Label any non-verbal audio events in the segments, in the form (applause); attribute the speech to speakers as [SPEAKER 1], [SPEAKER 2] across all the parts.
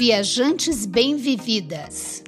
[SPEAKER 1] Viajantes Bem-Vividas.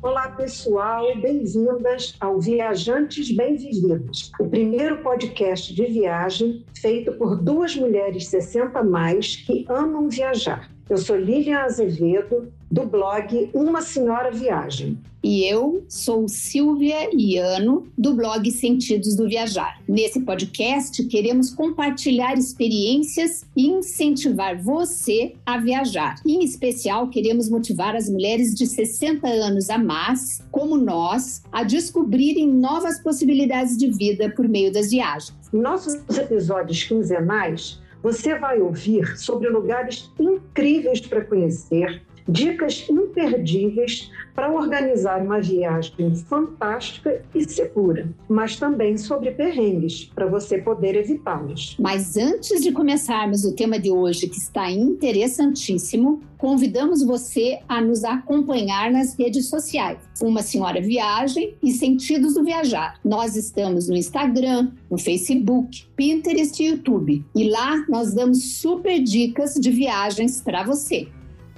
[SPEAKER 2] Olá, pessoal, bem-vindas ao Viajantes Bem-Vividas, o primeiro podcast de viagem feito por duas mulheres 60 mais que amam viajar. Eu sou Lilian Azevedo, do blog Uma Senhora Viagem.
[SPEAKER 3] E eu sou Silvia Iano, do blog Sentidos do Viajar. Nesse podcast, queremos compartilhar experiências e incentivar você a viajar. Em especial, queremos motivar as mulheres de 60 anos a mais, como nós, a descobrirem novas possibilidades de vida por meio das viagens.
[SPEAKER 2] Nossos episódios quinzenais, você vai ouvir sobre lugares incríveis para conhecer dicas imperdíveis para organizar uma viagem fantástica e segura, mas também sobre perrengues para você poder evitá-los.
[SPEAKER 3] Mas antes de começarmos o tema de hoje, que está interessantíssimo, convidamos você a nos acompanhar nas redes sociais. Uma Senhora Viagem e Sentidos do Viajar. Nós estamos no Instagram, no Facebook, Pinterest e YouTube. E lá nós damos super dicas de viagens para você.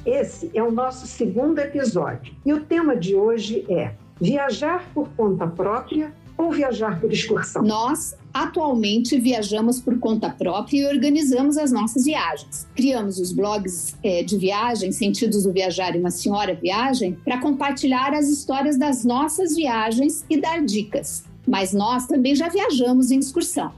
[SPEAKER 2] Esse é o nosso segundo episódio e o tema de hoje é viajar por conta própria ou viajar por excursão?
[SPEAKER 3] Nós atualmente viajamos por conta própria e organizamos as nossas viagens. Criamos os blogs é, de viagem, Sentidos do Viajar e Uma Senhora Viagem, para compartilhar as histórias das nossas viagens e dar dicas. Mas nós também já viajamos em excursão.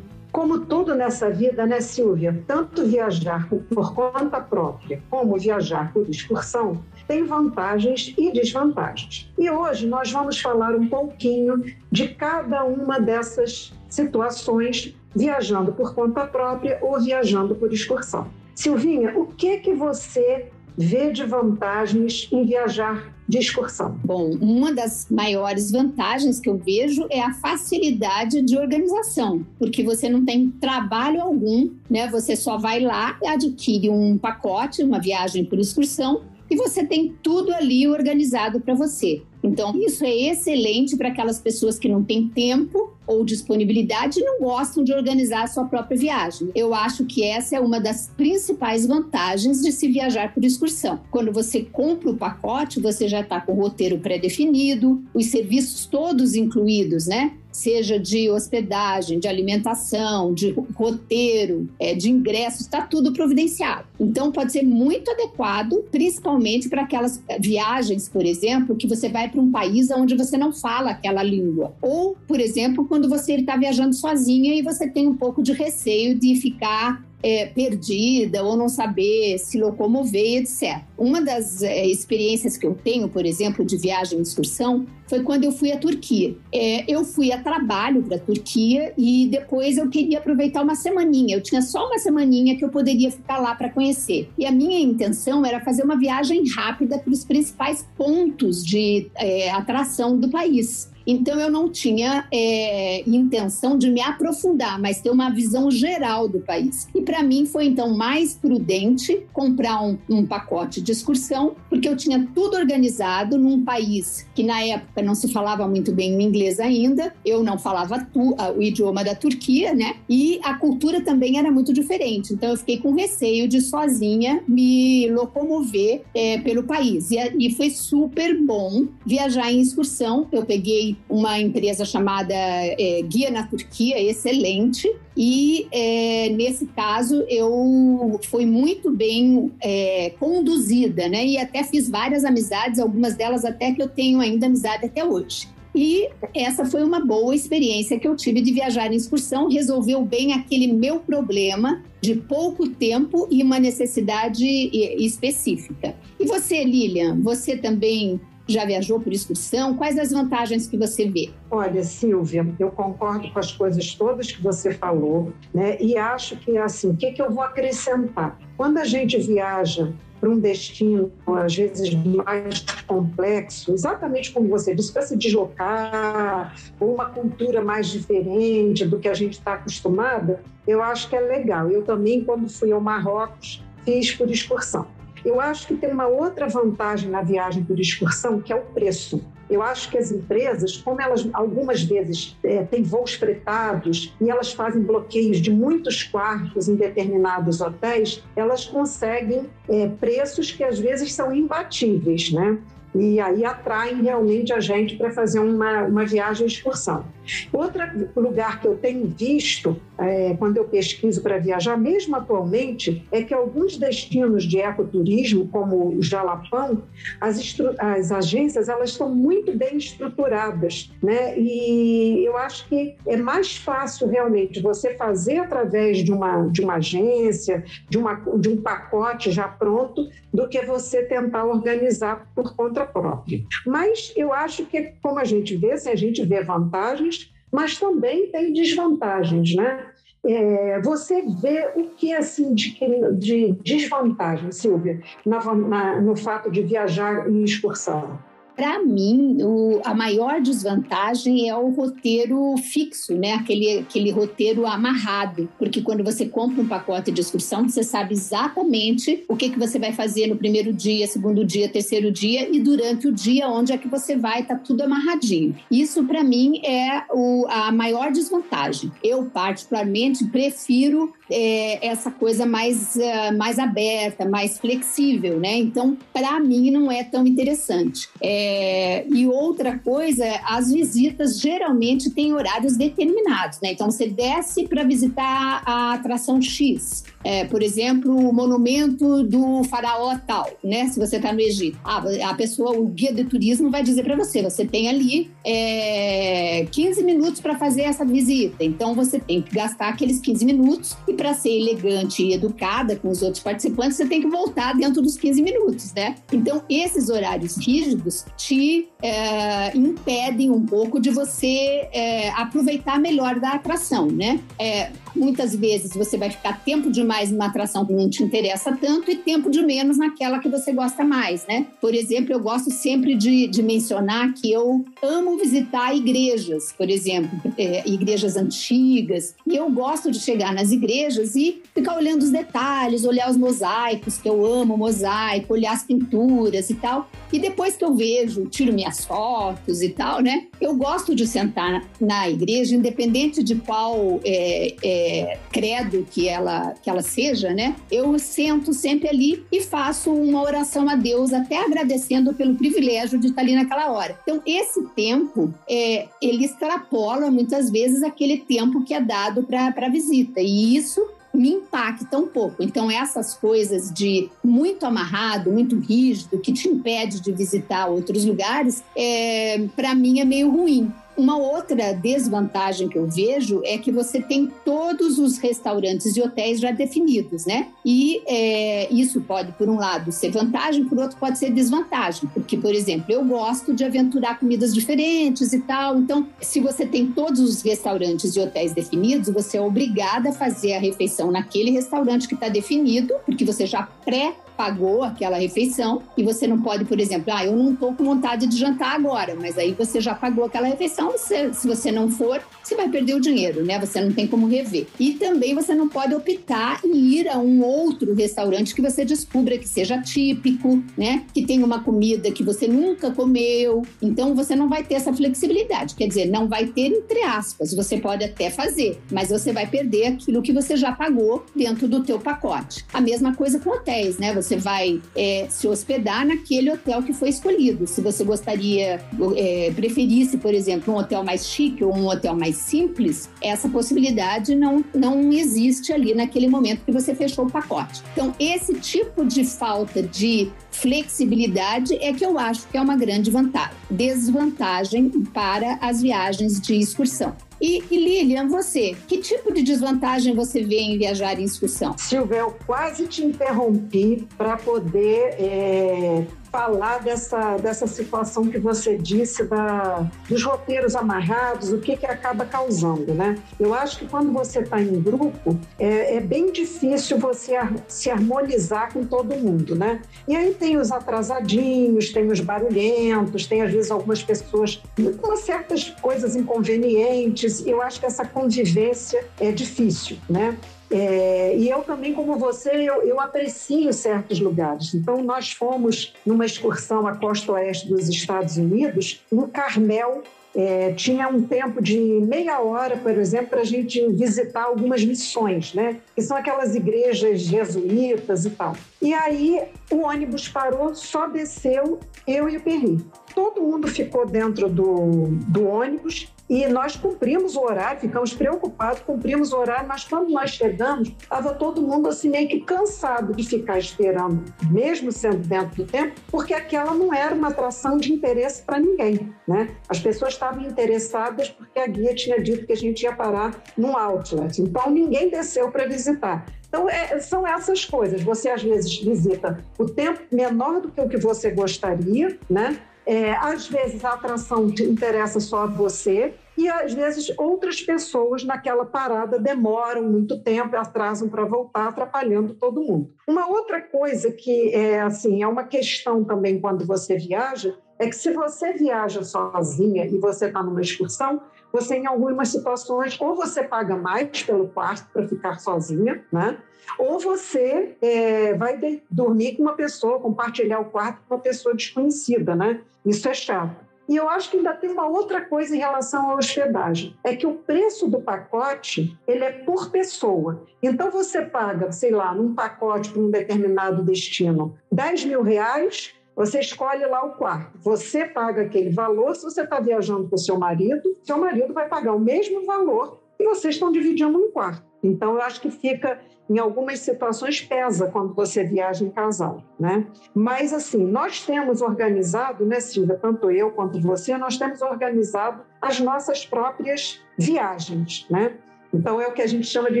[SPEAKER 2] Como tudo nessa vida, né, Silvia? Tanto viajar por conta própria como viajar por excursão tem vantagens e desvantagens. E hoje nós vamos falar um pouquinho de cada uma dessas situações, viajando por conta própria ou viajando por excursão. Silvinha, o que que você vê de vantagens em viajar de excursão?
[SPEAKER 3] Bom, uma das maiores vantagens que eu vejo é a facilidade de organização, porque você não tem trabalho algum, né? Você só vai lá e adquire um pacote, uma viagem por excursão, e você tem tudo ali organizado para você. Então, isso é excelente para aquelas pessoas que não têm tempo ou disponibilidade e não gostam de organizar a sua própria viagem. Eu acho que essa é uma das principais vantagens de se viajar por excursão. Quando você compra o pacote, você já está com o roteiro pré-definido, os serviços todos incluídos, né? Seja de hospedagem, de alimentação, de roteiro, é, de ingressos, está tudo providenciado. Então, pode ser muito adequado, principalmente para aquelas viagens, por exemplo, que você vai para um país onde você não fala aquela língua. Ou, por exemplo, quando você está viajando sozinha e você tem um pouco de receio de ficar é, perdida ou não saber se locomover, etc. Uma das é, experiências que eu tenho, por exemplo, de viagem e excursão, foi quando eu fui à Turquia. É, eu fui a trabalho para a Turquia e depois eu queria aproveitar uma semaninha. Eu tinha só uma semaninha que eu poderia ficar lá para conhecer. E a minha intenção era fazer uma viagem rápida para os principais pontos de é, atração do país. Então eu não tinha é, intenção de me aprofundar, mas ter uma visão geral do país. E para mim foi então mais prudente comprar um, um, pacote de excursão, porque eu tinha tudo organizado num país que na época não se falava muito bem o inglês ainda, eu não falava tu, o idioma da Turquia, né? E a cultura também era muito diferente. Então eu fiquei com receio de sozinha me locomover é, pelo país. E, e foi super bom viajar em excursão. Eu peguei uma empresa chamada é, Guia na Turquia, excelente. E é, nesse caso eu fui muito bem é, conduzida, né? E até fiz várias amizades, algumas delas até que eu tenho ainda amizade até hoje. E essa foi uma boa experiência que eu tive de viajar em excursão, resolveu bem aquele meu problema de pouco tempo e uma necessidade específica. E você, Lilian, você também já viajou por excursão? Quais as vantagens que você vê?
[SPEAKER 2] Olha, Silvia, eu concordo com as coisas todas que você falou, né? E acho que assim, o que, que eu vou acrescentar? Quando a gente viaja para um destino, às vezes mais complexo, exatamente como você disse, para se deslocar, ou uma cultura mais diferente do que a gente está acostumada, eu acho que é legal. Eu também, quando fui ao Marrocos, fiz por excursão. Eu acho que tem uma outra vantagem na viagem por excursão, que é o preço. Eu acho que as empresas, como elas algumas vezes é, têm voos fretados e elas fazem bloqueios de muitos quartos em determinados hotéis, elas conseguem é, preços que às vezes são imbatíveis, né? E aí atraem realmente a gente para fazer uma, uma viagem excursão. Outro lugar que eu tenho visto é, quando eu pesquiso para viajar, mesmo atualmente, é que alguns destinos de ecoturismo, como o Jalapão, as, as agências elas estão muito bem estruturadas, né? E eu acho que é mais fácil realmente você fazer através de uma, de uma agência, de, uma, de um pacote já pronto, do que você tentar organizar por conta própria. Mas eu acho que, como a gente vê, se a gente vê vantagens, mas também tem desvantagens, né? É, você vê o que assim de, de desvantagem, Silvia, na, na, no fato de viajar em excursão?
[SPEAKER 3] Para mim, o, a maior desvantagem é o roteiro fixo, né? Aquele, aquele roteiro amarrado. Porque quando você compra um pacote de excursão, você sabe exatamente o que, que você vai fazer no primeiro dia, segundo dia, terceiro dia e durante o dia, onde é que você vai, tá tudo amarradinho. Isso, para mim, é o, a maior desvantagem. Eu, particularmente, prefiro é, essa coisa mais, uh, mais aberta, mais flexível, né? Então, para mim, não é tão interessante. É, e outra coisa, as visitas geralmente têm horários determinados, né? Então, você desce para visitar a atração X. É, por exemplo, o monumento do faraó tal, né? Se você está no Egito. Ah, a pessoa, o guia de turismo vai dizer para você, você tem ali é, 15 minutos para fazer essa visita. Então, você tem que gastar aqueles 15 minutos e para ser elegante e educada com os outros participantes, você tem que voltar dentro dos 15 minutos, né? Então, esses horários rígidos te é, impedem um pouco de você é, aproveitar melhor da atração, né? É, muitas vezes você vai ficar tempo demais numa atração que não te interessa tanto e tempo de menos naquela que você gosta mais, né? Por exemplo, eu gosto sempre de, de mencionar que eu amo visitar igrejas, por exemplo, é, igrejas antigas, e eu gosto de chegar nas igrejas igrejas e ficar olhando os detalhes, olhar os mosaicos, que eu amo mosaico, olhar as pinturas e tal. E depois que eu vejo, tiro minhas fotos e tal, né? Eu gosto de sentar na igreja, independente de qual é, é, credo que ela, que ela seja, né? Eu sento sempre ali e faço uma oração a Deus, até agradecendo pelo privilégio de estar ali naquela hora. Então, esse tempo, é, ele extrapola muitas vezes aquele tempo que é dado para a visita. E isso me impacta um pouco. Então, essas coisas de muito amarrado, muito rígido, que te impede de visitar outros lugares, é, para mim é meio ruim. Uma outra desvantagem que eu vejo é que você tem todos os restaurantes e hotéis já definidos, né? E é, isso pode, por um lado, ser vantagem, por outro, pode ser desvantagem. Porque, por exemplo, eu gosto de aventurar comidas diferentes e tal. Então, se você tem todos os restaurantes e hotéis definidos, você é obrigada a fazer a refeição naquele restaurante que está definido, porque você já pré pagou aquela refeição e você não pode, por exemplo, ah, eu não estou com vontade de jantar agora, mas aí você já pagou aquela refeição, você, se você não for, você vai perder o dinheiro, né? Você não tem como rever. E também você não pode optar em ir a um outro restaurante que você descubra que seja típico, né? Que tenha uma comida que você nunca comeu. Então você não vai ter essa flexibilidade. Quer dizer, não vai ter entre aspas. Você pode até fazer, mas você vai perder aquilo que você já pagou dentro do teu pacote. A mesma coisa com hotéis, né? Você você vai é, se hospedar naquele hotel que foi escolhido. Se você gostaria, é, preferisse, por exemplo, um hotel mais chique ou um hotel mais simples, essa possibilidade não, não existe ali naquele momento que você fechou o pacote. Então, esse tipo de falta de flexibilidade é que eu acho que é uma grande vantagem. Desvantagem para as viagens de excursão. E, e, Lilian, você, que tipo de desvantagem você vê em viajar em excursão?
[SPEAKER 2] Silvia, eu quase te interrompi para poder é, falar dessa, dessa situação que você disse da, dos roteiros amarrados, o que, que acaba causando, né? Eu acho que quando você está em grupo, é, é, bem difícil você se harmonizar com todo mundo, né? E aí tem os atrasadinhos, tem os barulhentos, tem às vezes algumas pessoas com certas coisas inconvenientes. Eu acho que essa convivência é difícil, né? É, e eu também, como você, eu, eu, aprecio certos lugares. Então, nós fomos numa excursão à costa oeste dos Estados Unidos, no Carmel. É, tinha um tempo de meia hora, por exemplo, para a gente visitar algumas missões, né? Que são aquelas igrejas jesuítas e tal. E aí o ônibus parou, só desceu eu e o Perri. Todo mundo ficou dentro do, do ônibus e nós cumprimos o horário, ficamos preocupados, cumprimos o horário, mas quando nós chegamos, estava todo mundo assim meio que cansado de ficar esperando, mesmo sendo dentro do tempo, porque aquela não era uma atração de interesse para ninguém, né? As pessoas estavam interessadas porque a guia tinha dito que a gente ia parar num outlet, então ninguém desceu para visitar. Então, é, são essas coisas. Você, às vezes, visita o tempo menor do que o que você gostaria, né? É, às vezes a atração interessa só a você e às vezes outras pessoas naquela parada demoram muito tempo, atrasam para voltar, atrapalhando todo mundo. Uma outra coisa que é assim é uma questão também quando você viaja é que se você viaja sozinha e você está numa excursão, você em algumas situações ou você paga mais pelo quarto para ficar sozinha, né? Ou você é, vai de, dormir com uma pessoa, compartilhar o quarto com uma pessoa desconhecida, né? Isso é chato. E eu acho que ainda tem uma outra coisa em relação à hospedagem, é que o preço do pacote ele é por pessoa. Então você paga, sei lá, num pacote para um determinado destino, 10 mil reais, você escolhe lá o quarto. Você paga aquele valor. Se você está viajando com seu marido, seu marido vai pagar o mesmo valor e vocês estão dividindo um quarto. Então, eu acho que fica em algumas situações pesa quando você viaja em casal, né? Mas assim, nós temos organizado, né, Silvia, tanto eu quanto você, nós temos organizado as nossas próprias viagens, né? Então é o que a gente chama de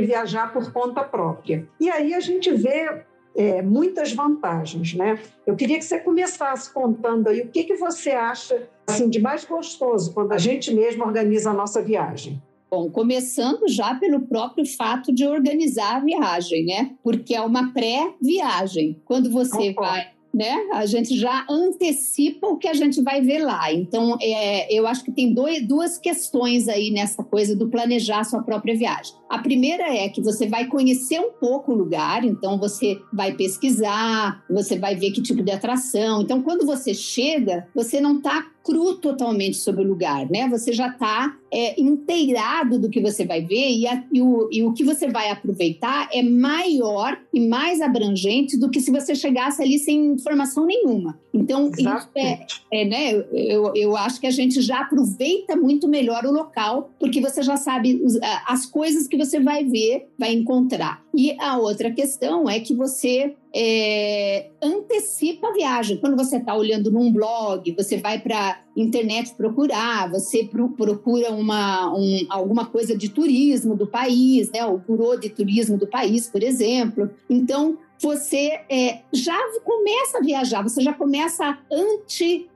[SPEAKER 2] viajar por conta própria. E aí a gente vê é, muitas vantagens, né? Eu queria que você começasse contando aí o que, que você acha assim de mais gostoso quando a gente mesmo organiza a nossa viagem.
[SPEAKER 3] Bom, começando já pelo próprio fato de organizar a viagem, né? Porque é uma pré-viagem. Quando você vai né? A gente já antecipa o que a gente vai ver lá. Então, é, eu acho que tem dois, duas questões aí nessa coisa do planejar sua própria viagem. A primeira é que você vai conhecer um pouco o lugar, então você vai pesquisar, você vai ver que tipo de atração. Então, quando você chega, você não está cru totalmente sobre o lugar, né? Você já está é, inteirado do que você vai ver e, a, e, o, e o que você vai aproveitar é maior e mais abrangente do que se você chegasse ali sem informação nenhuma. Então, isso é, é, né? Eu, eu acho que a gente já aproveita muito melhor o local, porque você já sabe as coisas que você vai ver, vai encontrar. E a outra questão é que você é, antecipa a viagem. Quando você está olhando num blog, você vai para internet procurar, você procura uma, um, alguma coisa de turismo do país, né? o Burô de Turismo do país, por exemplo. Então, você é, já começa a viajar, você já começa a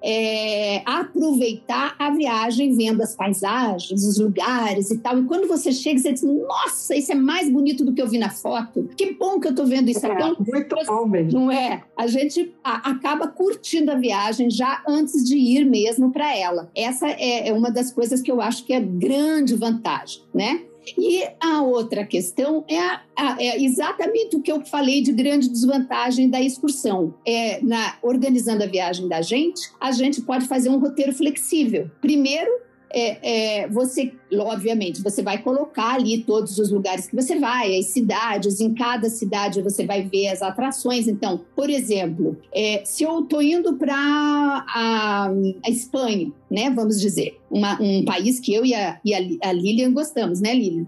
[SPEAKER 3] é, aproveitar a viagem, vendo as paisagens, os lugares e tal. E quando você chega, você diz: Nossa, isso é mais bonito do que eu vi na foto. Que bom que eu estou vendo isso.
[SPEAKER 2] É,
[SPEAKER 3] então,
[SPEAKER 2] muito bom mesmo.
[SPEAKER 3] Não é? A gente a, acaba curtindo a viagem já antes de ir mesmo para ela. Essa é, é uma das coisas que eu acho que é grande vantagem, né? E a outra questão é, a, a, é, exatamente o que eu falei de grande desvantagem da excursão. É, na, organizando a viagem da gente, a gente pode fazer um roteiro flexível. Primeiro, é, é, você, obviamente, você vai colocar ali todos os lugares que você vai, as cidades, em cada cidade você vai ver as atrações. Então, por exemplo, é, se eu estou indo para a, a, Espanha, né, vamos dizer, uma, um país que eu e a, e a, Lilian gostamos, né, Lilian?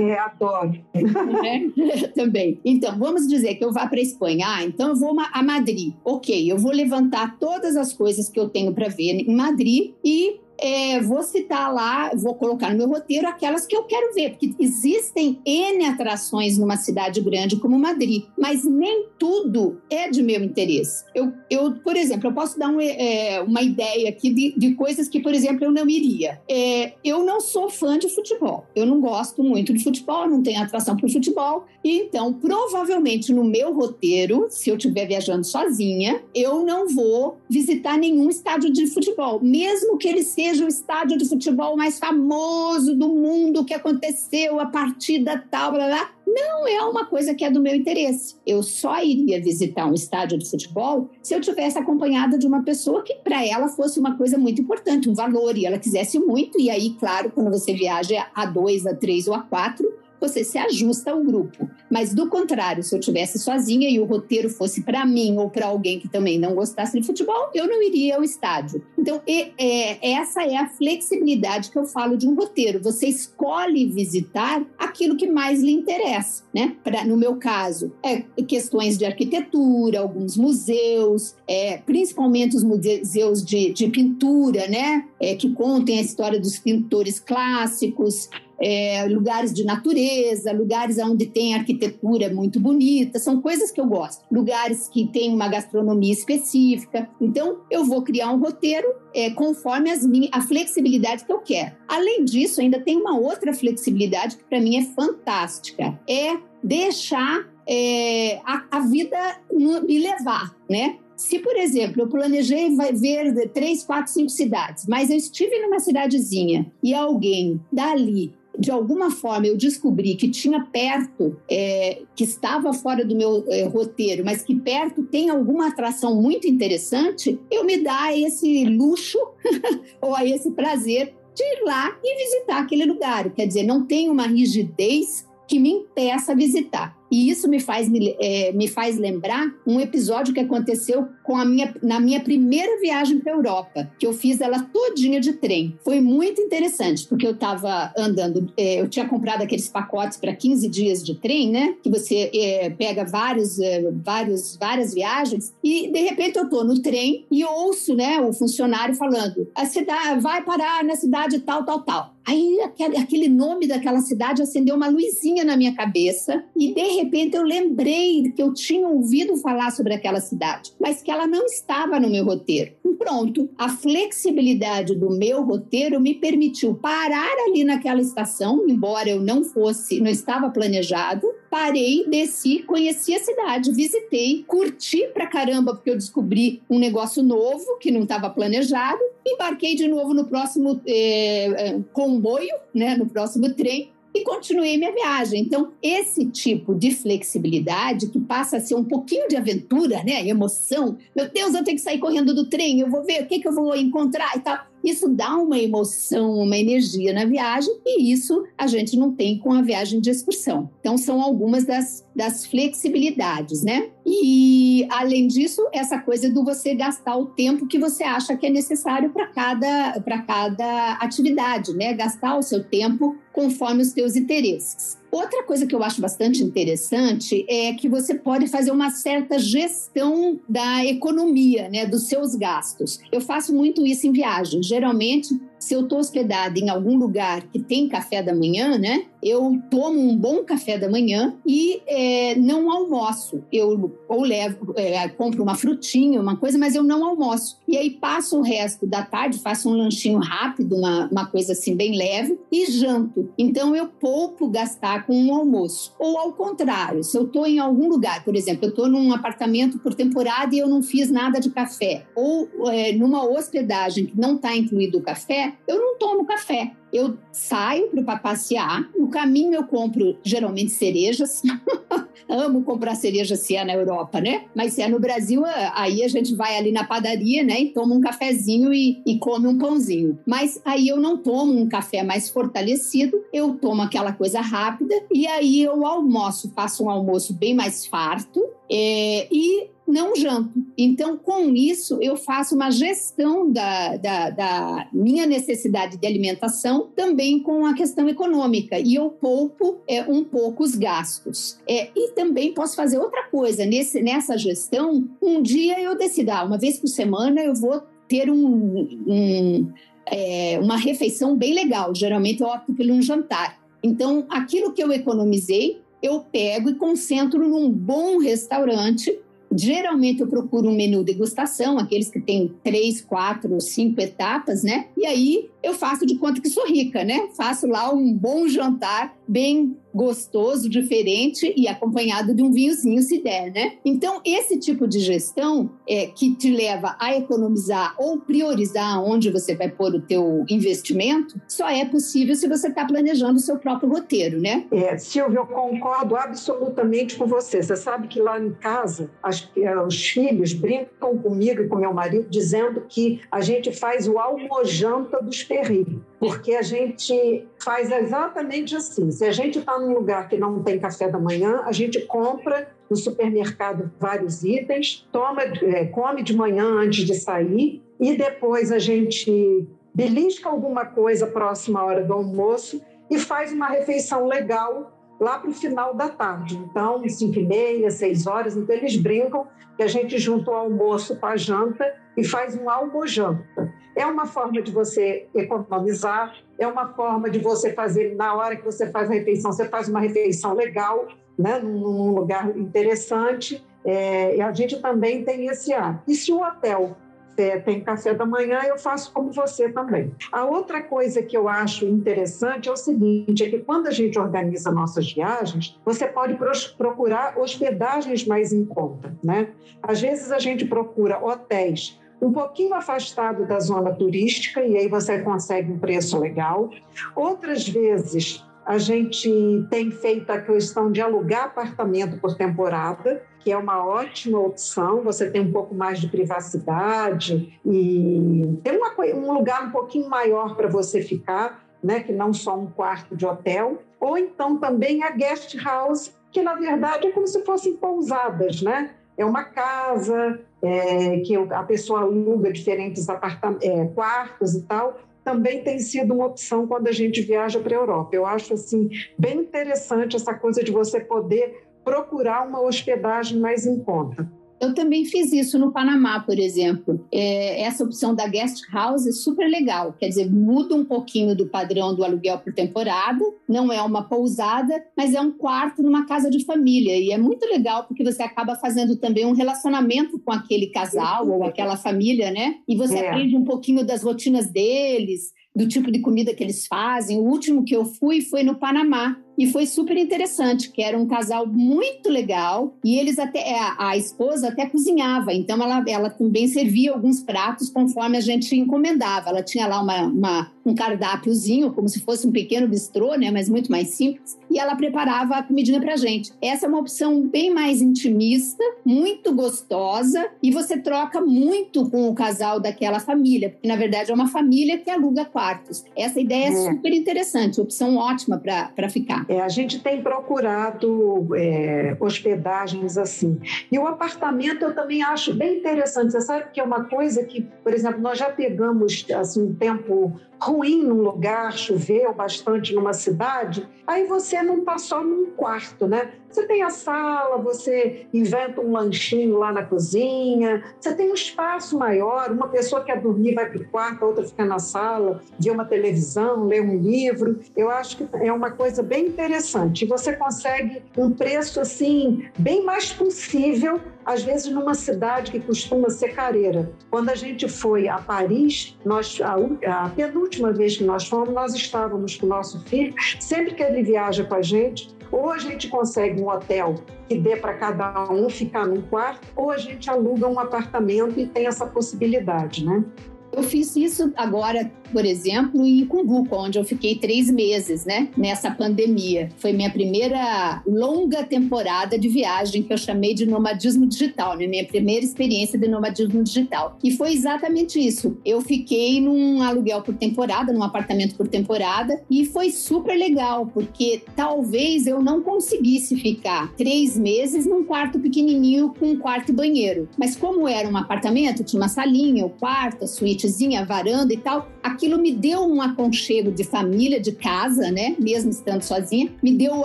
[SPEAKER 2] É, adoro. (laughs)
[SPEAKER 3] É, também. Então, vamos dizer que eu vá para a Espanha. Ah, então eu vou a Madrid. Ok, eu vou levantar todas as coisas que eu tenho para ver em Madrid e é, vou citar lá, vou colocar no meu roteiro aquelas que eu quero ver, porque existem N atrações numa cidade grande como Madrid, mas nem tudo é de meu interesse. Eu, eu por exemplo, eu posso dar um, é, uma ideia aqui de, de, coisas que, por exemplo, eu não iria. É, eu não sou fã de futebol, eu não gosto muito de futebol, não tenho atração para futebol, então, provavelmente no meu roteiro, se eu estiver viajando sozinha, eu não vou visitar nenhum estádio de futebol, mesmo que ele seja seja o estádio de futebol mais famoso do mundo que aconteceu, a partida tal, blá, blá. Não é uma coisa que é do meu interesse. Eu só iria visitar um estádio de futebol se eu tivesse acompanhada de uma pessoa que para ela fosse uma coisa muito importante, um valor, e ela quisesse muito. E aí, claro, quando você viaja a dois, a três ou a quatro, você se ajusta ao grupo. Mas do contrário, se eu tivesse sozinha e o roteiro fosse para mim ou para alguém que também não gostasse de futebol, eu não iria ao estádio. Então, e, é, essa é a flexibilidade que eu falo de um roteiro. Você escolhe visitar aquilo que mais lhe interessa, né? Pra, no meu caso, é questões de arquitetura, alguns museus, é, principalmente os museus de, de pintura, né? É, que contem a história dos pintores clássicos é, lugares de natureza, lugares onde tem arquitetura muito bonita, são coisas que eu gosto. Lugares que tem uma gastronomia específica. Então, eu vou criar um roteiro é, conforme as a flexibilidade que eu quero. Além disso, ainda tem uma outra flexibilidade que para mim é fantástica. É deixar é, a, a vida me levar, né? Se, por exemplo, eu planejei ver três, quatro, cinco cidades, mas eu estive numa cidadezinha e alguém dali de alguma forma eu descobri que tinha perto, é, que estava fora do meu é, roteiro, mas que perto tem alguma atração muito interessante, eu me dá esse luxo (laughs) ou a esse prazer de ir lá e visitar aquele lugar. Quer dizer, não tem uma rigidez que me impeça a visitar. E isso me faz, me, é, me faz lembrar um episódio que aconteceu com a minha, na minha primeira viagem para a Europa, que eu fiz ela todinha de trem. Foi muito interessante, porque eu estava andando, é, eu tinha comprado aqueles pacotes para 15 dias de trem, né? Que você é, pega vários, é, vários, várias viagens, e de repente eu estou no trem e ouço né, o funcionário falando: a cidade vai parar na cidade tal, tal, tal. Aí aquele nome daquela cidade acendeu uma luzinha na minha cabeça e de repente eu lembrei que eu tinha ouvido falar sobre aquela cidade, mas que ela não estava no meu roteiro. Pronto, a flexibilidade do meu roteiro me permitiu parar ali naquela estação, embora eu não fosse, não estava planejado, parei, desci, conheci a cidade, visitei, curti pra caramba, porque eu descobri um negócio novo que não estava planejado, embarquei de novo no próximo eh, comboio, né, no próximo trem, e continuei minha viagem. Então, esse tipo de flexibilidade, que passa a ser um pouquinho de aventura, né? Emoção. Meu Deus, eu tenho que sair correndo do trem, eu vou ver o que, que eu vou encontrar e tal. Isso dá uma emoção, uma energia na viagem, e isso a gente não tem com a viagem de excursão. Então, são algumas das, das flexibilidades, né? E, além disso, essa coisa do você gastar o tempo que você acha que é necessário para cada, cada atividade, né? Gastar o seu tempo conforme os teus interesses. Outra coisa que eu acho bastante interessante é que você pode fazer uma certa gestão da economia, né, dos seus gastos. Eu faço muito isso em viagem. Geralmente, se eu estou hospedada em algum lugar que tem café da manhã, né? Eu tomo um bom café da manhã e é, não almoço. Eu ou levo, é, compro uma frutinha, uma coisa, mas eu não almoço. E aí passo o resto da tarde, faço um lanchinho rápido, uma, uma coisa assim bem leve e janto. Então eu poupo gastar com um almoço. Ou ao contrário, se eu estou em algum lugar, por exemplo, eu estou num apartamento por temporada e eu não fiz nada de café, ou é, numa hospedagem que não está incluído o café, eu não tomo café. Eu saio para passear, no caminho eu compro geralmente cerejas. (laughs) Amo comprar cereja se é na Europa, né? Mas se é no Brasil, aí a gente vai ali na padaria, né? E toma um cafezinho e, e come um pãozinho. Mas aí eu não tomo um café mais fortalecido, eu tomo aquela coisa rápida e aí eu almoço, faço um almoço bem mais farto. É, e não janto. Então, com isso, eu faço uma gestão da, da, da, minha necessidade de alimentação também com a questão econômica e eu poupo é, um pouco os gastos. É, e também posso fazer outra coisa nesse, nessa gestão. Um dia eu decido, ah, uma vez por semana eu vou ter um, um é, uma refeição bem legal. Geralmente eu opto por um jantar. Então, aquilo que eu economizei, eu pego e concentro num bom restaurante Geralmente eu procuro um menu degustação, aqueles que tem três, quatro, cinco etapas, né? E aí eu faço de conta que sou rica, né? Faço lá um bom jantar bem gostoso, diferente e acompanhado de um vinhozinho, se der, né? Então, esse tipo de gestão é, que te leva a economizar ou priorizar onde você vai pôr o teu investimento, só é possível se você está planejando o seu próprio roteiro, né?
[SPEAKER 2] É, Silvia, eu concordo absolutamente com você. Você sabe que lá em casa, as, é, os filhos brincam comigo e com meu marido, dizendo que a gente faz o almojanta dos perris, porque a gente faz exatamente assim. Se a gente está num lugar que não tem café da manhã, a gente compra no supermercado vários itens, toma, é, come de manhã antes de sair e depois a gente belisca alguma coisa próxima à hora do almoço e faz uma refeição legal lá para o final da tarde. Então, cinco e meia, seis horas, então eles brincam que a gente junta o almoço com a janta e faz um almojanta. É uma forma de você economizar, é uma forma de você fazer, na hora que você faz a refeição, você faz uma refeição legal, né, num lugar interessante, é, e a gente também tem esse ar. E se o hotel é, tem café da manhã, eu faço como você também. A outra coisa que eu acho interessante é o seguinte, é que quando a gente organiza nossas viagens, você pode procurar hospedagens mais em conta, né? Às vezes a gente procura hotéis um pouquinho afastado da zona turística e aí você consegue um preço legal. Outras vezes a gente tem feito a questão de alugar apartamento por temporada, que é uma ótima opção. Você tem um pouco mais de privacidade e tem uma, um lugar um pouquinho maior para você ficar, né, que não só um quarto de hotel. Ou então também a guest house, que na verdade é como se fossem pousadas, né? É uma casa é, que a pessoa aluga diferentes é, quartos e tal também tem sido uma opção quando a gente viaja para a Europa. Eu acho assim bem interessante essa coisa de você poder procurar uma hospedagem mais em conta.
[SPEAKER 3] Eu também fiz isso no Panamá, por exemplo. É, essa opção da guest house é super legal, quer dizer, muda um pouquinho do padrão do aluguel por temporada, não é uma pousada, mas é um quarto numa casa de família. E é muito legal porque você acaba fazendo também um relacionamento com aquele casal ou aquela família, né? E você é. aprende um pouquinho das rotinas deles, do tipo de comida que eles fazem. O último que eu fui foi no Panamá. E foi super interessante, que era um casal muito legal e eles até é, a, a esposa até cozinhava, então ela, ela também servia alguns pratos conforme a gente encomendava. Ela tinha lá uma, uma um cardápiozinho, como se fosse um pequeno bistrô, né, mas muito mais simples, e ela preparava a comidinha pra gente. Essa é uma opção bem mais intimista, muito gostosa, e você troca muito com o casal daquela família, porque na verdade é uma família que aluga quartos. Essa ideia é, é super interessante, opção ótima para ficar.
[SPEAKER 2] É, a gente tem procurado é, hospedagens assim. E o apartamento eu também acho bem interessante. Você sabe que é uma coisa que, por exemplo, nós já pegamos assim, um tempo ruim num lugar, choveu bastante numa cidade, aí você não está só num quarto, né? Você tem a sala, você inventa um lanchinho lá na cozinha, você tem um espaço maior, uma pessoa quer dormir vai para o quarto, a outra fica na sala, vê uma televisão, lê um livro. Eu acho que é uma coisa bem interessante. Você consegue um preço assim bem mais possível às vezes numa cidade que costuma ser careira. Quando a gente foi a Paris, nós, a, a, penúltima vez que nós fomos, nós estávamos com o nosso filho. Sempre que ele viaja com a gente, ou a gente consegue um hotel que dê para cada um ficar num quarto, ou a gente aluga um apartamento e tem essa possibilidade, né?
[SPEAKER 3] Eu fiz isso agora, por exemplo, em Cumbuco, onde eu fiquei três meses, né? Nessa pandemia. Foi minha primeira longa temporada de viagem que eu chamei de nomadismo digital, né? Minha primeira experiência de nomadismo digital. E foi exatamente isso. Eu fiquei num aluguel por temporada, num apartamento por temporada, e foi super legal, porque talvez eu não conseguisse ficar três meses num quarto pequenininho com um quarto e banheiro. Mas como era um apartamento, tinha uma salinha, o quarto, a suíte a varanda e tal, aquilo me deu um aconchego de família, de casa, né? Mesmo estando sozinha, me deu o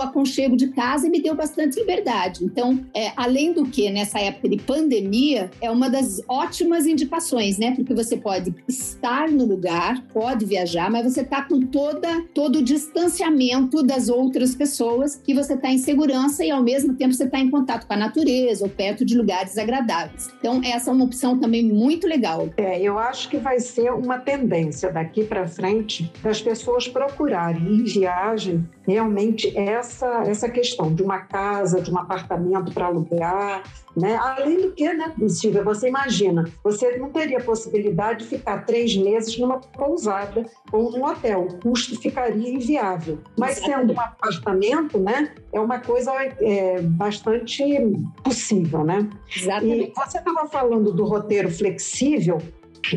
[SPEAKER 3] aconchego de casa e me deu bastante liberdade. Então, é, além do que, nessa época de pandemia, é uma das ótimas indicações, né? Porque você pode estar no lugar, pode viajar, mas você está com toda, todo o distanciamento das outras pessoas e você está em segurança e, ao mesmo tempo, você está em contato com a natureza ou perto de lugares agradáveis. Então, essa é uma opção também muito legal.
[SPEAKER 2] É, eu acho que vai ser uma tendência daqui para frente das pessoas procurarem em viagem realmente essa, essa questão de uma casa, de um apartamento para alugar, né? Além do que, né, Silvia, você imagina, você não teria possibilidade de ficar três meses numa pousada ou num hotel, o custo ficaria inviável. Mas sendo um apartamento, né, é uma coisa é, bastante possível, né?
[SPEAKER 3] Exatamente.
[SPEAKER 2] E você estava falando do roteiro flexível,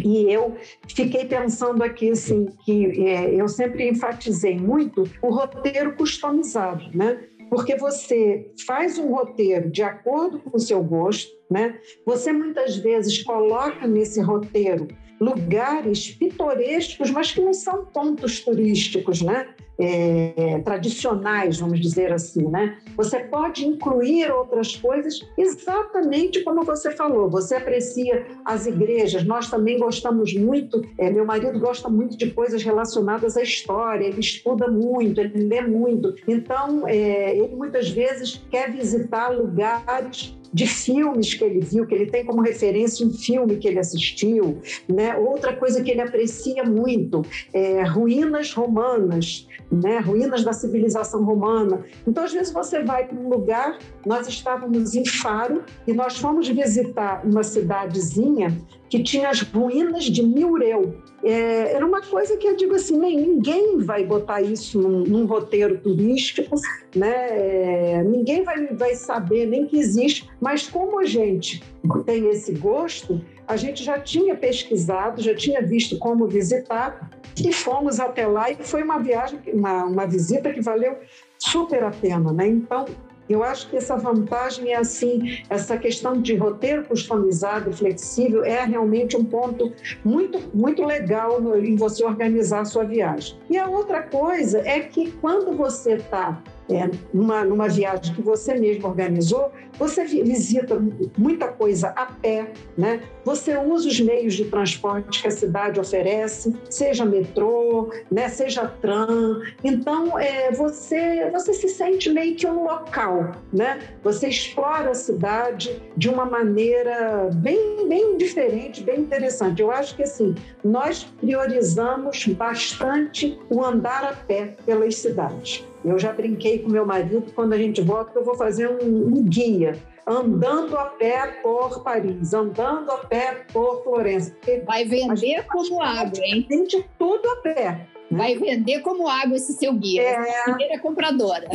[SPEAKER 2] e eu fiquei pensando aqui, assim, que é, eu sempre enfatizei muito o roteiro customizado, né? Porque você faz um roteiro de acordo com o seu gosto, né? Você muitas vezes coloca nesse roteiro lugares pitorescos, mas que não são pontos turísticos, né? É, tradicionais, vamos dizer assim, né? Você pode incluir outras coisas exatamente como você falou. Você aprecia as igrejas. Nós também gostamos muito. É, meu marido gosta muito de coisas relacionadas à história. Ele estuda muito, ele lê muito. Então, é, ele muitas vezes quer visitar lugares de filmes que ele viu, que ele tem como referência um filme que ele assistiu, né? Outra coisa que ele aprecia muito é ruínas romanas, né? Ruínas da civilização romana. Então, às vezes você vai para um lugar, nós estávamos em Faro e nós fomos visitar uma cidadezinha que tinha as ruínas de Milreu. É, era uma coisa que eu digo assim, ninguém vai botar isso num, num roteiro turístico, né? É, ninguém vai, vai saber nem que existe, mas como a gente tem esse gosto, a gente já tinha pesquisado, já tinha visto como visitar e fomos até lá e foi uma viagem, uma, uma visita que valeu super a pena, né? Então, eu acho que essa vantagem é assim, essa questão de roteiro customizado e flexível é realmente um ponto muito, muito legal em você organizar a sua viagem. E a outra coisa é que quando você está é, numa, numa viagem que você mesmo organizou, você visita muita coisa a pé, né? Você usa os meios de transporte que a cidade oferece, seja metrô, né? Seja tram. Então, é, você você se sente meio que um local, né? Você explora a cidade de uma maneira bem bem diferente, bem interessante. Eu acho que assim nós priorizamos bastante o andar a pé pelas cidades. Eu já brinquei com meu marido quando a gente volta que eu vou fazer um, um guia andando a pé por Paris, andando a pé por Florença.
[SPEAKER 3] Vai vender como água, hein?
[SPEAKER 2] Vende tudo a pé. Né?
[SPEAKER 3] Vai vender como água esse seu guia. É. A primeira compradora.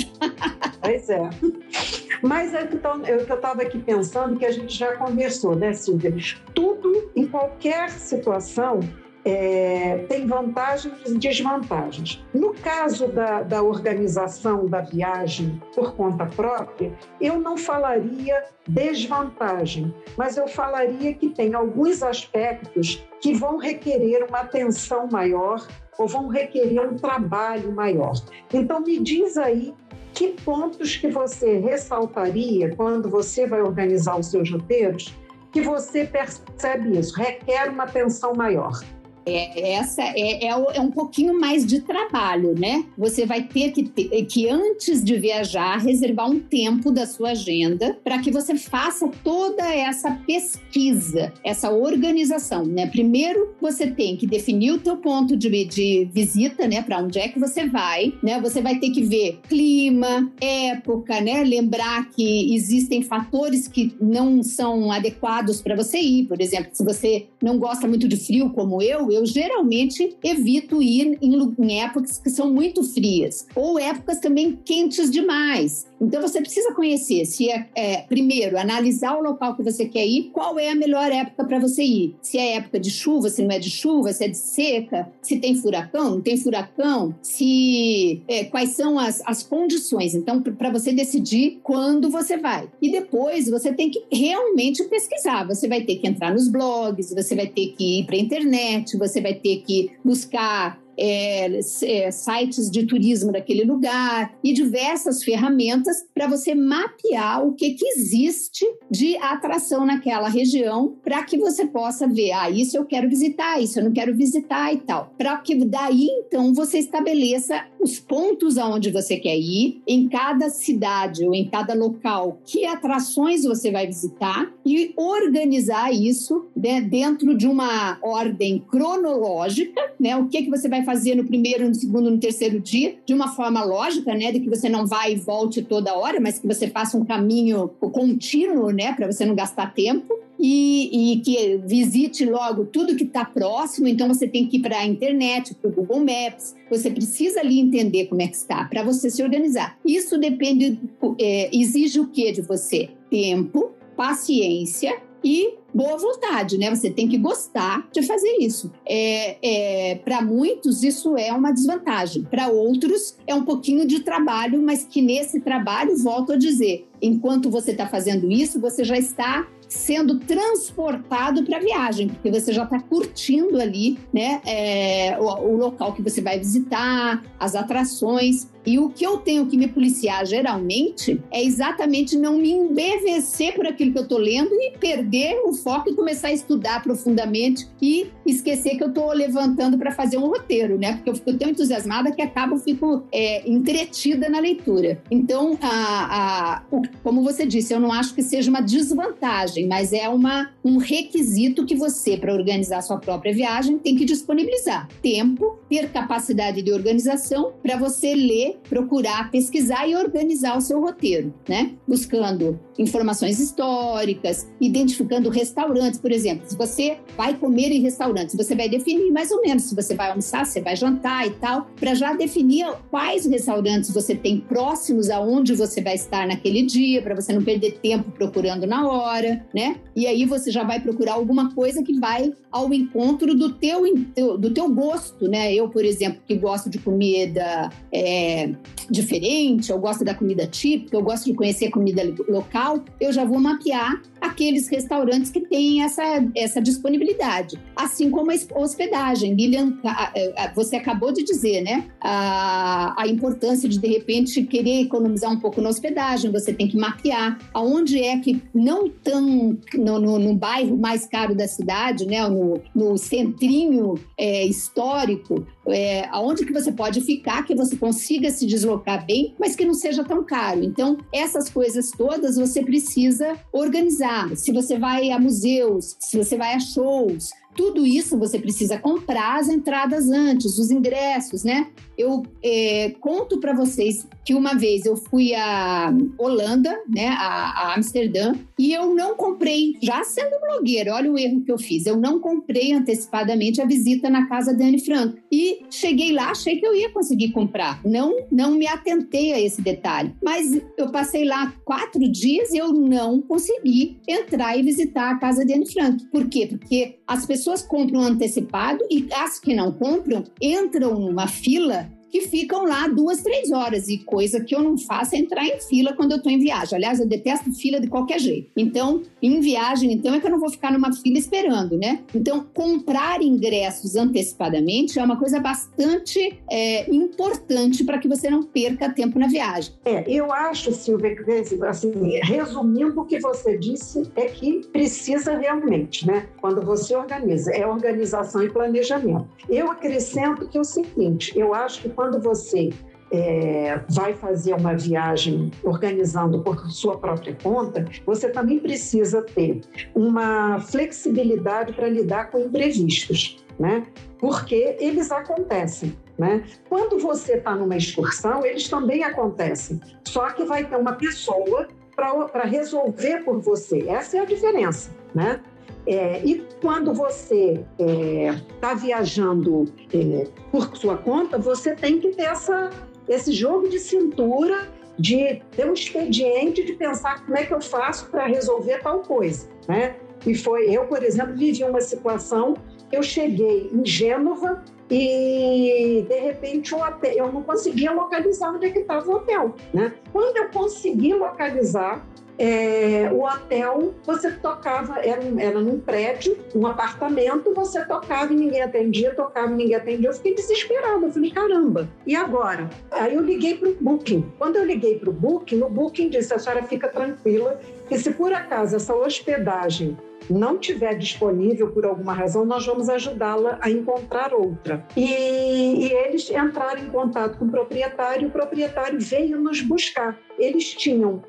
[SPEAKER 2] Pois é. Mas é que eu estava aqui pensando que a gente já conversou, né, Silvia? Tudo, em qualquer situação, é, tem vantagens e desvantagens. No caso da, da organização da viagem por conta própria, eu não falaria desvantagem, mas eu falaria que tem alguns aspectos que vão requerer uma atenção maior ou vão requerer um trabalho maior. Então, me diz aí que pontos que você ressaltaria quando você vai organizar os seus roteiros que você percebe isso, requer uma atenção maior.
[SPEAKER 3] É, essa é, é, é, um pouquinho mais de trabalho, né? Você vai ter que, ter, que antes de viajar, reservar um tempo da sua agenda para que você faça toda essa pesquisa, essa organização, né? Primeiro, você tem que definir o teu ponto de, de visita, né? Para onde é que você vai, né? Você vai ter que ver clima, época, né? Lembrar que existem fatores que não são adequados para você ir. Por exemplo, se você não gosta muito de frio como eu, eu geralmente evito ir em, em épocas que são muito frias ou épocas também quentes demais. Então você precisa conhecer se é, é, primeiro analisar o local que você quer ir, qual é a melhor época para você ir. Se é época de chuva, se não é de chuva, se é de seca, se tem furacão, não tem furacão, se é, quais são as, as condições. Então para você decidir quando você vai. E depois você tem que realmente pesquisar. Você vai ter que entrar nos blogs, você vai ter que ir para a internet, você vai ter que buscar é, é, sites de turismo daquele lugar e diversas ferramentas para você mapear o que, que existe de atração naquela região para que você possa ver, ah, isso eu quero visitar, isso eu não quero visitar e tal. Para que daí então você estabeleça os pontos aonde você quer ir, em cada cidade ou em cada local, que atrações você vai visitar e organizar isso né, dentro de uma ordem cronológica, né? O que que você vai fazer no primeiro, no segundo, no terceiro dia, de uma forma lógica, né? De que você não vai e volte toda hora, mas que você faça um caminho contínuo, né? Para você não gastar tempo e, e que visite logo tudo que está próximo. Então você tem que ir para a internet, para o Google Maps. Você precisa ali entender como é que está para você se organizar. Isso depende, é, exige o que de você? Tempo, paciência e boa vontade, né? Você tem que gostar de fazer isso. É, é para muitos, isso é uma desvantagem. Para outros, é um pouquinho de trabalho, mas que nesse trabalho, volto a dizer, enquanto você está fazendo isso, você já está sendo transportado para a viagem, porque você já está curtindo ali, né, é, o, o, local que você vai visitar, as atrações. E o que eu tenho que me policiar geralmente é exatamente não me embevecer por aquilo que eu estou lendo e perder o foco e começar a estudar profundamente e esquecer que eu estou levantando para fazer um roteiro, né? Porque eu fico tão entusiasmada que acabo fico é, entretida na leitura. Então, a, a, como você disse, eu não acho que seja uma desvantagem, mas é uma, um requisito que você, para organizar sua própria viagem, tem que disponibilizar tempo, ter capacidade de organização para você ler procurar pesquisar e organizar o seu roteiro, né? Buscando informações históricas, identificando restaurantes, por exemplo. Se você vai comer em restaurantes, você vai definir mais ou menos se você vai almoçar, se vai jantar e tal, para já definir quais restaurantes você tem próximos aonde você vai estar naquele dia, para você não perder tempo procurando na hora, né? E aí você já vai procurar alguma coisa que vai ao encontro do teu, do teu gosto, né? Eu, por exemplo, que gosto de comida é, diferente, eu gosto da comida típica, eu gosto de conhecer comida local, eu já vou mapear aqueles restaurantes que têm essa, essa disponibilidade. Assim como a hospedagem. Lilian, você acabou de dizer, né? A, a importância de, de repente, querer economizar um pouco na hospedagem, você tem que mapear aonde é que não tão no, no, no bairro mais caro da cidade, né? No, no centrinho é, histórico, é, aonde que você pode ficar, que você consiga se deslocar bem, mas que não seja tão caro. Então, essas coisas todas você precisa organizar. Se você vai a museus, se você vai a shows, tudo isso você precisa comprar as entradas antes, os ingressos, né? Eu é, conto para vocês que uma vez eu fui a Holanda, né, a, a, Amsterdã, e eu não comprei, já sendo blogueira, olha o erro que eu fiz, eu não comprei antecipadamente a visita na casa da Anne Frank. E cheguei lá, achei que eu ia conseguir comprar. Não, não me atentei a esse detalhe. Mas eu passei lá quatro dias e eu não consegui entrar e visitar a casa da Anne Frank. Por quê? Porque as pessoas compram antecipado e as que não compram entram numa fila que ficam lá duas, três horas. E coisa que eu não faço é entrar em fila quando eu estou em viagem. Aliás, eu detesto fila de qualquer jeito. Então, em viagem, então, é que eu não vou ficar numa fila esperando, né? Então, comprar ingressos antecipadamente é uma coisa bastante é, importante para que você não perca tempo na viagem.
[SPEAKER 2] É, eu acho, Silvia, que assim, resumindo o que você disse, é que precisa realmente, né? Quando você organiza, é organização e planejamento. Eu acrescento que é o seguinte, eu acho que quando você é, vai fazer uma viagem organizando por sua própria conta, você também precisa ter uma flexibilidade para lidar com imprevistos, né? Porque eles acontecem. Né? Quando você está numa excursão, eles também acontecem, só que vai ter uma pessoa para resolver por você. Essa é a diferença. Né? É, e quando você está é, viajando é, por sua conta, você tem que ter essa, esse jogo de cintura, de ter um expediente, de pensar como é que eu faço para resolver tal coisa. Né? E foi, eu, por exemplo, vivi uma situação, eu cheguei em Gênova e, de repente, o hotel, eu não conseguia localizar onde é que estava o hotel. Né? Quando eu consegui localizar, é, o hotel, você tocava, era, era num prédio, um apartamento, você tocava e ninguém atendia, tocava e ninguém atendia. Eu fiquei desesperada, eu falei, caramba, e agora? Aí eu liguei para o Booking. Quando eu liguei para o Booking, o Booking disse, a senhora fica tranquila, que se por acaso essa hospedagem não tiver disponível por alguma razão, nós vamos ajudá-la a encontrar outra. E, e, eles entraram em contato com o proprietário, o proprietário veio nos buscar. Eles tinham.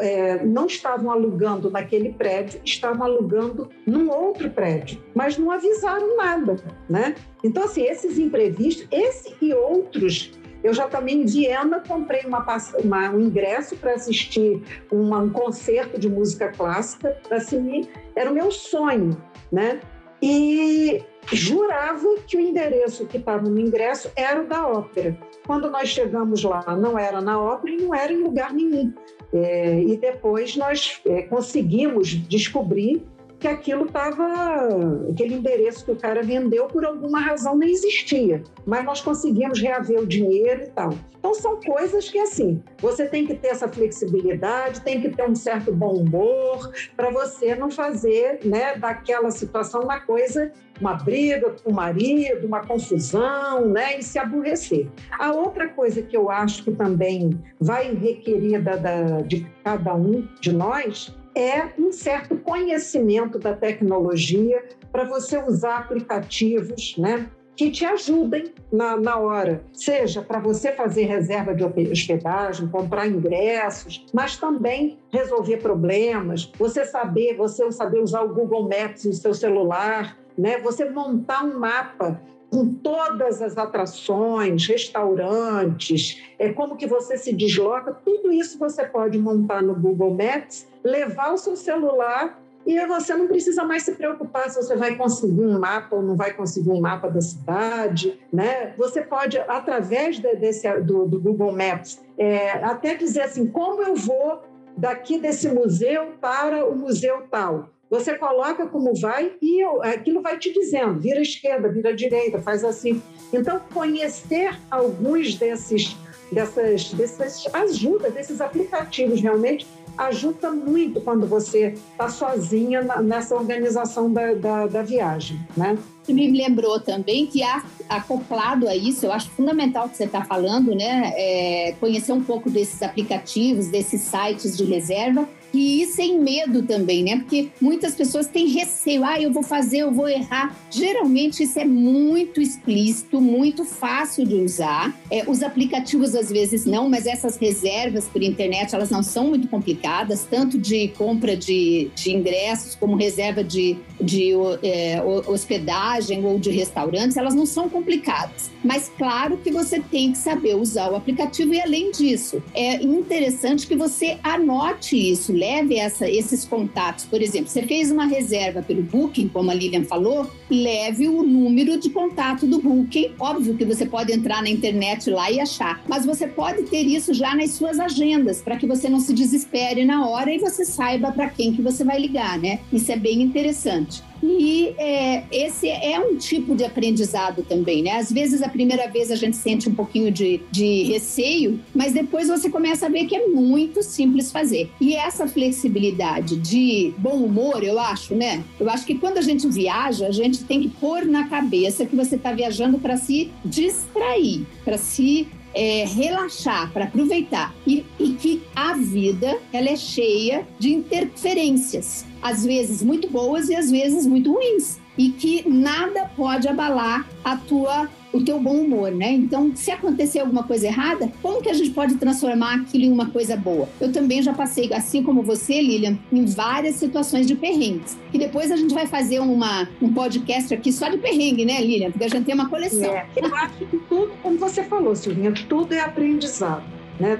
[SPEAKER 2] É, não estavam alugando naquele prédio, estavam alugando num outro prédio, mas não avisaram nada, né? Então, assim, esses imprevistos, esse e outros eu já também em Viena comprei uma, uma, um ingresso para assistir uma, um concerto de música clássica. Assim, era o meu sonho, né? E jurava que o endereço que estava no ingresso era o da ópera. Quando nós chegamos lá, não era na ópera e não era em lugar nenhum. É, e depois nós é, conseguimos descobrir que aquilo estava, aquele endereço que o cara vendeu por alguma razão nem existia, mas nós conseguimos reaver o dinheiro e tal. Então são coisas que assim, você tem que ter essa flexibilidade, tem que ter um certo bom humor para você não fazer, né, daquela situação uma coisa, uma briga com o marido, uma confusão, né, e se aborrecer. A outra coisa que eu acho que também vai requerer da, da de cada um de nós é um certo conhecimento da tecnologia para você usar aplicativos, né? que te ajudem na, na hora, seja para você fazer reserva de hospedagem, comprar ingressos, mas também resolver problemas, você saber, você saber usar o Google Maps no seu celular, né? Você montar um mapa com todas as atrações, restaurantes, é como que você se desloca, tudo isso você pode montar no Google Maps, levar o seu celular e você não precisa mais se preocupar se você vai conseguir um mapa ou não vai conseguir um mapa da cidade, né? Você pode, através de, desse, do, do, Google Maps, é, até dizer assim, como eu vou daqui desse museu para o museu tal. Você coloca como vai e aquilo vai te dizendo, vira esquerda, vira direita, faz assim. Então, conhecer alguns desses, dessas, dessas ajudas, desses aplicativos realmente ajuda muito quando você está sozinha nessa organização da, da, da viagem, né?
[SPEAKER 3] me lembrou também que acoplado a isso, eu acho fundamental o que você está falando, né? É conhecer um pouco desses aplicativos, desses sites de reserva e sem medo também, né? Porque muitas pessoas têm receio, ah, eu vou fazer, eu vou errar. Geralmente isso é muito explícito, muito fácil de usar. É, os aplicativos às vezes não, mas essas reservas por internet elas não são muito complicadas, tanto de compra de, de ingressos como reserva de, de é, hospedagem ou de restaurantes, elas não são complicadas. Mas claro que você tem que saber usar o aplicativo e além disso, é interessante que você anote isso leve essa, esses contatos. Por exemplo, você fez uma reserva pelo Booking, como a Lilian falou, leve o número de contato do Booking. Óbvio que você pode entrar na internet lá e achar, mas você pode ter isso já nas suas agendas, para que você não se desespere na hora e você saiba para quem que você vai ligar, né? Isso é bem interessante. E é, esse é um tipo de aprendizado também, né? Às vezes, a primeira vez a gente sente um pouquinho de, de receio, mas depois você começa a ver que é muito simples fazer. E essa flexibilidade de bom humor, eu acho, né? Eu acho que quando a gente viaja, a gente tem que pôr na cabeça que você está viajando para se distrair, para se é, relaxar, para aproveitar. E, e que a vida ela é cheia de interferências, às vezes muito boas e às vezes muito ruins. E que nada pode abalar a tua o teu bom humor, né? Então, se acontecer alguma coisa errada, como que a gente pode transformar aquilo em uma coisa boa? Eu também já passei, assim como você, Lilian, em várias situações de perrengues. E depois a gente vai fazer uma, um podcast aqui só de perrengue, né, Lilian? Porque a gente tem uma coleção.
[SPEAKER 2] É, eu acho que tudo, como você falou, Silvinha, tudo é aprendizado. Né?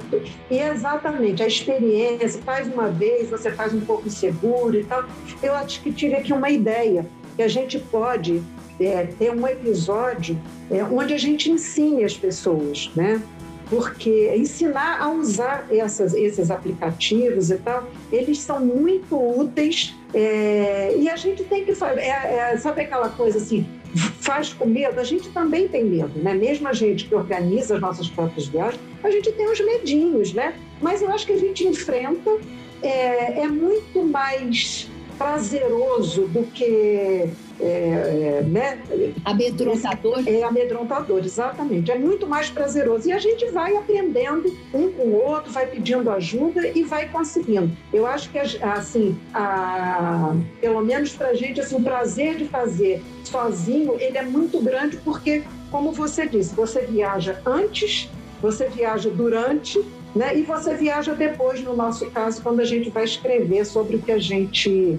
[SPEAKER 2] E exatamente, a experiência, faz uma vez, você faz um pouco seguro e tal. Eu acho que tive aqui uma ideia que a gente pode é, ter um episódio é, onde a gente ensine as pessoas, né? Porque ensinar a usar essas, esses aplicativos e tal, eles são muito úteis é, e a gente tem que fazer, é, é, sabe aquela coisa assim, faz com medo? A gente também tem medo, né? Mesmo a gente que organiza as nossas próprias viagens, a gente tem os medinhos, né? Mas eu acho que a gente enfrenta é, é muito mais prazeroso do que é, é, né?
[SPEAKER 3] Amedrontador?
[SPEAKER 2] É amedrontador, exatamente. É muito mais prazeroso. E a gente vai aprendendo um com o outro, vai pedindo ajuda e vai conseguindo. Eu acho que, assim, a, pelo menos para a gente, assim, o prazer de fazer sozinho, ele é muito grande porque, como você disse, você viaja antes, você viaja durante né? E você viaja depois, no nosso caso, quando a gente vai escrever sobre o que a gente.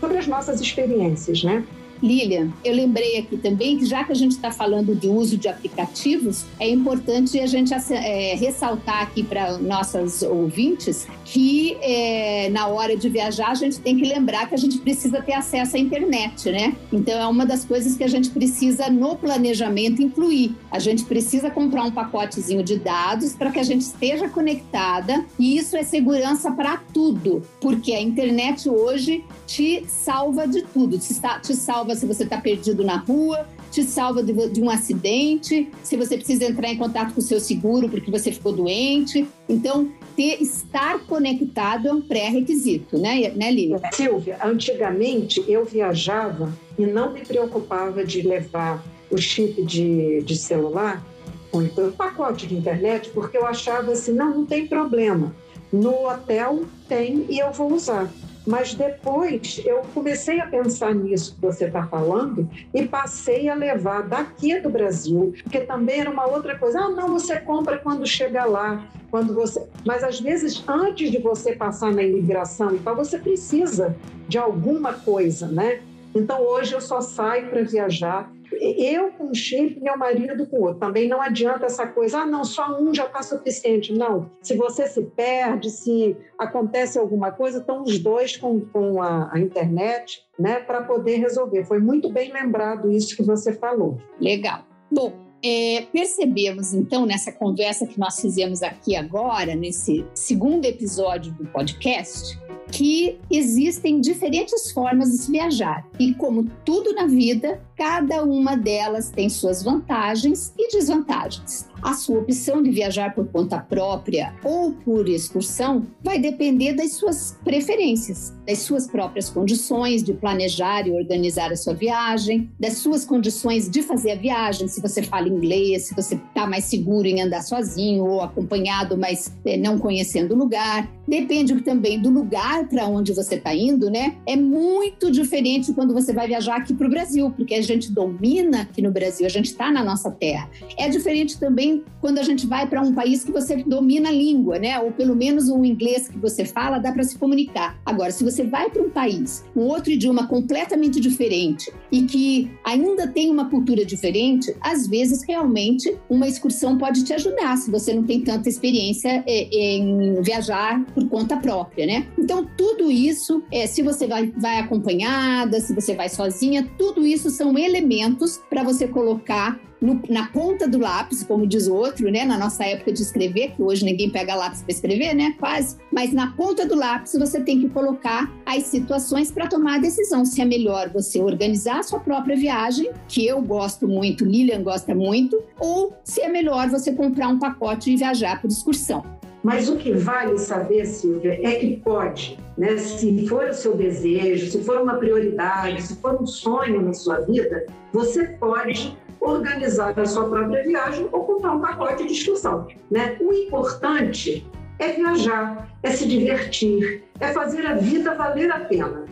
[SPEAKER 2] sobre as nossas experiências, né?
[SPEAKER 3] Lilian, eu lembrei aqui também que já que a gente está falando de uso de aplicativos, é importante a gente é, ressaltar aqui para nossas ouvintes que é, na hora de viajar a gente tem que lembrar que a gente precisa ter acesso à internet, né? Então é uma das coisas que a gente precisa no planejamento incluir. A gente precisa comprar um pacotezinho de dados para que a gente esteja conectada e isso é segurança para tudo, porque a internet hoje te salva de tudo, te, salva salva se você está perdido na rua, te salva de, de, um acidente, se você precisa entrar em contato com o seu seguro porque você ficou doente. Então, ter, estar conectado é um pré-requisito, né, né Lívia?
[SPEAKER 2] Silvia, antigamente eu viajava e não me preocupava de levar o chip de, de celular, ou então o pacote de internet, porque eu achava assim, não, não tem problema. No hotel tem e eu vou usar. Mas depois eu comecei a pensar nisso que você está falando e passei a levar daqui do Brasil, porque também era uma outra coisa. Ah, não, você compra quando chega lá, quando você. Mas às vezes, antes de você passar na imigração e tal, você precisa de alguma coisa, né? Então hoje eu só saio para viajar eu com um chip, meu marido com outro. Também não adianta essa coisa, ah, não, só um já está suficiente. Não. Se você se perde, se acontece alguma coisa, estão os dois com, com a, a internet né, para poder resolver. Foi muito bem lembrado isso que você falou.
[SPEAKER 3] Legal. Bom, é, percebemos então nessa conversa que nós fizemos aqui agora, nesse segundo episódio do podcast, que existem diferentes formas de se viajar. E como tudo na vida, cada uma delas tem suas vantagens e desvantagens. A sua opção de viajar por conta própria ou por excursão vai depender das suas preferências, das suas próprias condições de planejar e organizar a sua viagem, das suas condições de fazer a viagem, se você fala inglês, se você está mais seguro em andar sozinho ou acompanhado, mas é, não conhecendo o lugar. Depende também do lugar para onde você está indo, né? É muito diferente quando você vai viajar aqui para o Brasil, porque a gente domina aqui no Brasil, a gente está na nossa terra. É diferente também quando a gente vai para um país que você domina a língua, né? Ou pelo menos o inglês que você fala, dá para se comunicar. Agora, se você vai para um país com outro idioma completamente diferente e que ainda tem uma cultura diferente, às vezes realmente uma excursão pode te ajudar se você não tem tanta experiência é, em viajar por conta própria, né? Então, tudo isso, é, se você vai, vai acompanhada, se você vai sozinha, tudo isso são elementos para você colocar no, na ponta do lápis, como diz o outro, né? Na nossa época de escrever, que hoje ninguém pega lápis para escrever, né? Quase. Mas na ponta do lápis você tem que colocar as situações para tomar a decisão se é melhor você organizar a sua própria viagem, que eu gosto muito, Lilian gosta muito, ou se é melhor você comprar um pacote e viajar por excursão.
[SPEAKER 2] Mas o que vale saber, Silvia, é que pode, né? Se for o seu desejo, se for uma prioridade, se for um sonho na sua vida, você pode organizar a sua própria viagem ou comprar um pacote de excursão. Né? O importante é viajar, é se divertir, é fazer a vida valer a pena.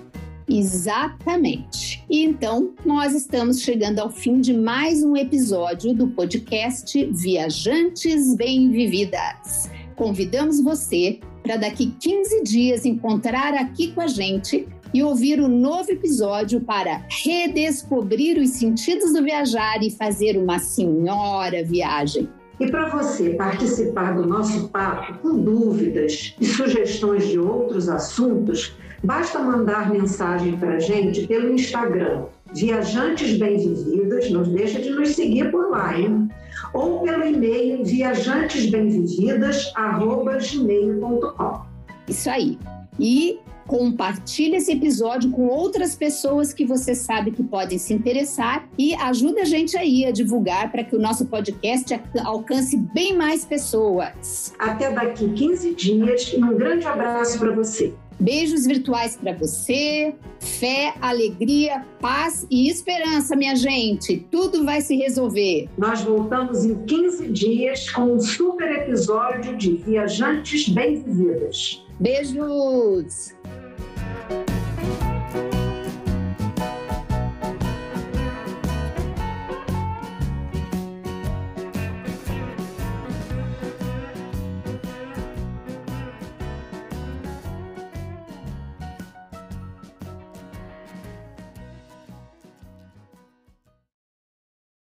[SPEAKER 3] Exatamente. E então, nós estamos chegando ao fim de mais um episódio do podcast Viajantes Bem Vividas. Convidamos você para daqui 15 dias encontrar aqui com a gente e ouvir o novo episódio para redescobrir os sentidos do viajar e fazer uma senhora viagem.
[SPEAKER 2] E para você participar do nosso papo com dúvidas e sugestões de outros assuntos, basta mandar mensagem para a gente pelo Instagram, Viajantes Bem Vividas, não deixa de nos seguir por lá, hein? Ou pelo e-mail viajantesbemvividas.gmail.com.
[SPEAKER 3] Isso aí. E Compartilhe esse episódio com outras pessoas que você sabe que podem se interessar e ajuda a gente aí a divulgar para que o nosso podcast alcance bem mais pessoas.
[SPEAKER 2] Até daqui 15 dias e um grande abraço para você.
[SPEAKER 3] Beijos virtuais para você, fé, alegria, paz e esperança, minha gente. Tudo vai se resolver.
[SPEAKER 2] Nós voltamos em 15 dias com um super episódio de Viajantes Bem-Vividas.
[SPEAKER 3] Beijos!